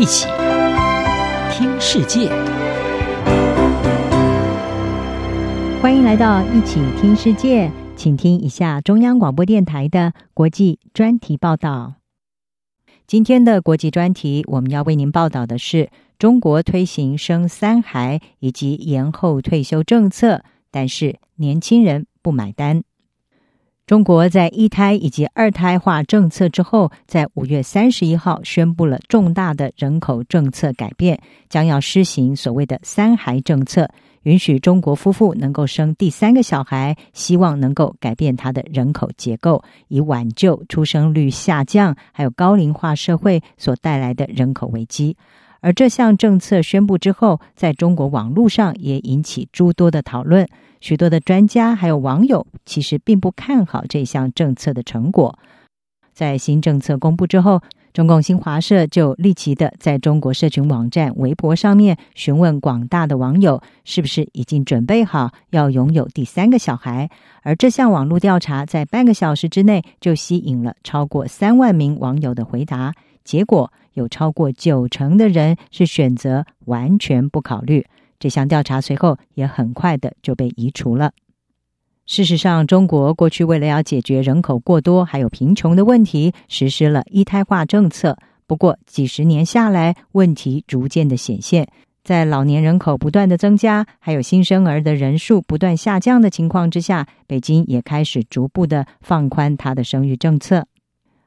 一起听世界，欢迎来到一起听世界，请听一下中央广播电台的国际专题报道。今天的国际专题，我们要为您报道的是中国推行生三孩以及延后退休政策，但是年轻人不买单。中国在一胎以及二胎化政策之后，在五月三十一号宣布了重大的人口政策改变，将要施行所谓的三孩政策，允许中国夫妇能够生第三个小孩，希望能够改变他的人口结构，以挽救出生率下降还有高龄化社会所带来的人口危机。而这项政策宣布之后，在中国网络上也引起诸多的讨论。许多的专家还有网友其实并不看好这项政策的成果。在新政策公布之后，中共新华社就立即的在中国社群网站微博上面询问广大的网友，是不是已经准备好要拥有第三个小孩。而这项网络调查在半个小时之内就吸引了超过三万名网友的回答，结果有超过九成的人是选择完全不考虑。这项调查随后也很快的就被移除了。事实上，中国过去为了要解决人口过多还有贫穷的问题，实施了一胎化政策。不过几十年下来，问题逐渐的显现，在老年人口不断的增加，还有新生儿的人数不断下降的情况之下，北京也开始逐步的放宽它的生育政策。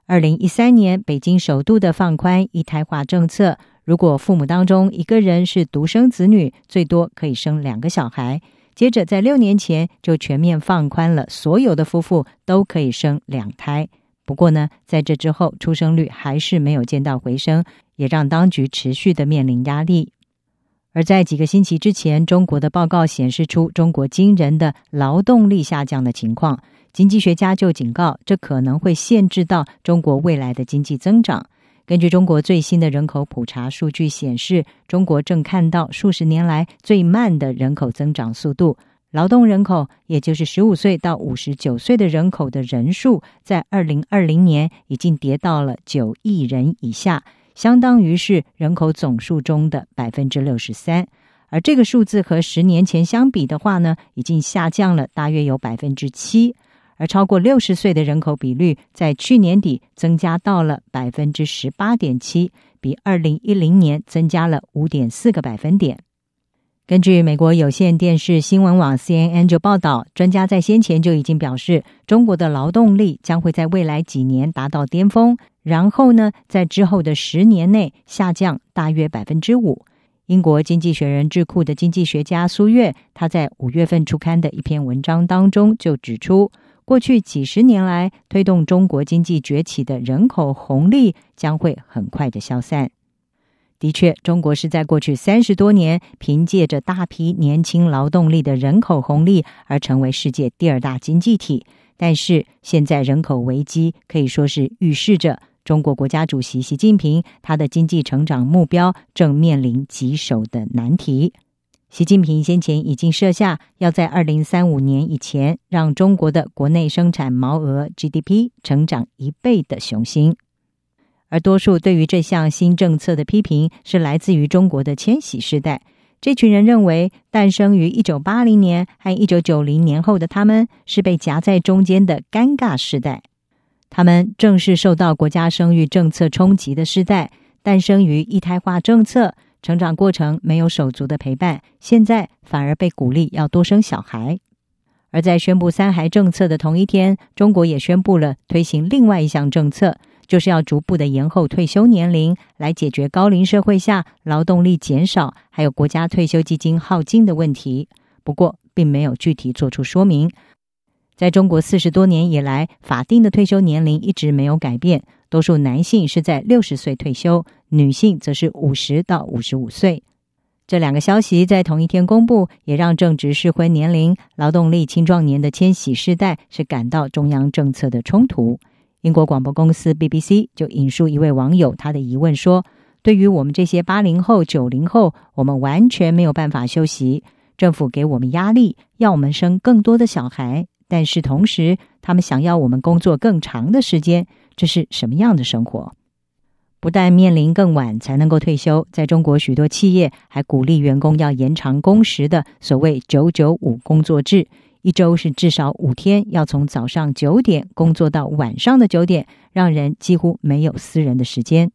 二零一三年，北京首度的放宽一胎化政策。如果父母当中一个人是独生子女，最多可以生两个小孩。接着在六年前就全面放宽了，所有的夫妇都可以生两胎。不过呢，在这之后出生率还是没有见到回升，也让当局持续的面临压力。而在几个星期之前，中国的报告显示出中国惊人的劳动力下降的情况，经济学家就警告，这可能会限制到中国未来的经济增长。根据中国最新的人口普查数据显示，中国正看到数十年来最慢的人口增长速度。劳动人口，也就是十五岁到五十九岁的人口的人数，在二零二零年已经跌到了九亿人以下，相当于是人口总数中的百分之六十三。而这个数字和十年前相比的话呢，已经下降了大约有百分之七。而超过六十岁的人口比率在去年底增加到了百分之十八点七，比二零一零年增加了五点四个百分点。根据美国有线电视新闻网 CNN 就报道，专家在先前就已经表示，中国的劳动力将会在未来几年达到巅峰，然后呢，在之后的十年内下降大约百分之五。英国经济学人智库的经济学家苏月，他在五月份出刊的一篇文章当中就指出。过去几十年来，推动中国经济崛起的人口红利将会很快的消散。的确，中国是在过去三十多年，凭借着大批年轻劳动力的人口红利而成为世界第二大经济体。但是，现在人口危机可以说是预示着中国国家主席习近平他的经济成长目标正面临棘手的难题。习近平先前已经设下要在二零三五年以前让中国的国内生产毛额 GDP 成长一倍的雄心，而多数对于这项新政策的批评是来自于中国的千禧世代。这群人认为，诞生于一九八零年和一九九零年后的他们是被夹在中间的尴尬时代，他们正是受到国家生育政策冲击的时代，诞生于一胎化政策。成长过程没有手足的陪伴，现在反而被鼓励要多生小孩。而在宣布三孩政策的同一天，中国也宣布了推行另外一项政策，就是要逐步的延后退休年龄，来解决高龄社会下劳动力减少，还有国家退休基金耗尽的问题。不过，并没有具体做出说明。在中国四十多年以来，法定的退休年龄一直没有改变。多数男性是在六十岁退休，女性则是五十到五十五岁。这两个消息在同一天公布，也让正值适婚年龄、劳动力青壮年的千禧世代是感到中央政策的冲突。英国广播公司 BBC 就引述一位网友他的疑问说：“对于我们这些八零后、九零后，我们完全没有办法休息，政府给我们压力，要我们生更多的小孩，但是同时他们想要我们工作更长的时间。”这是什么样的生活？不但面临更晚才能够退休，在中国许多企业还鼓励员工要延长工时的所谓“九九五”工作制，一周是至少五天，要从早上九点工作到晚上的九点，让人几乎没有私人的时间。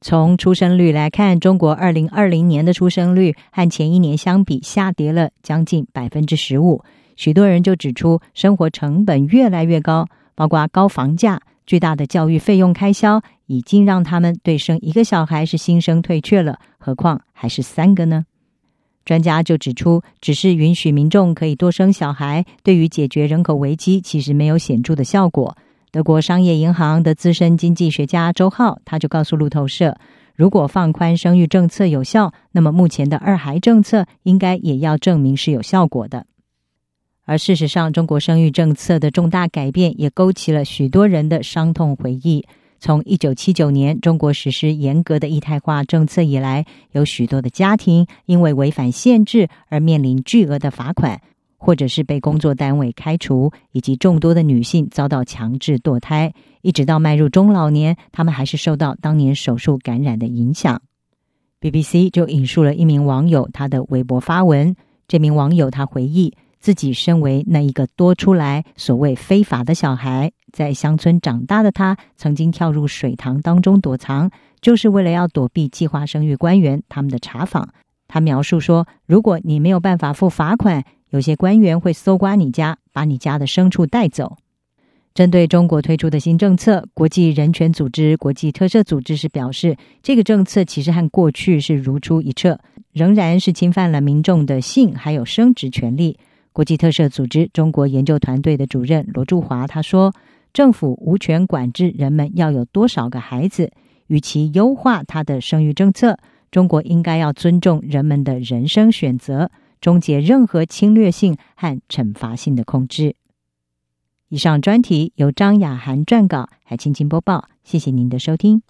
从出生率来看，中国二零二零年的出生率和前一年相比下跌了将近百分之十五。许多人就指出，生活成本越来越高，包括高房价。巨大的教育费用开销已经让他们对生一个小孩是心生退却了，何况还是三个呢？专家就指出，只是允许民众可以多生小孩，对于解决人口危机其实没有显著的效果。德国商业银行的资深经济学家周浩他就告诉路透社，如果放宽生育政策有效，那么目前的二孩政策应该也要证明是有效果的。而事实上，中国生育政策的重大改变也勾起了许多人的伤痛回忆。从一九七九年中国实施严格的一胎化政策以来，有许多的家庭因为违反限制而面临巨额的罚款，或者是被工作单位开除，以及众多的女性遭到强制堕胎，一直到迈入中老年，他们还是受到当年手术感染的影响。BBC 就引述了一名网友他的微博发文，这名网友他回忆。自己身为那一个多出来所谓非法的小孩，在乡村长大的他，曾经跳入水塘当中躲藏，就是为了要躲避计划生育官员他们的查访。他描述说：“如果你没有办法付罚款，有些官员会搜刮你家，把你家的牲畜带走。”针对中国推出的新政策，国际人权组织国际特赦组织是表示，这个政策其实和过去是如出一辙，仍然是侵犯了民众的性还有生殖权利。国际特赦组织中国研究团队的主任罗柱华他说：“政府无权管制人们要有多少个孩子，与其优化他的生育政策，中国应该要尊重人们的人生选择，终结任何侵略性和惩罚性的控制。”以上专题由张雅涵撰稿，还青青播报。谢谢您的收听。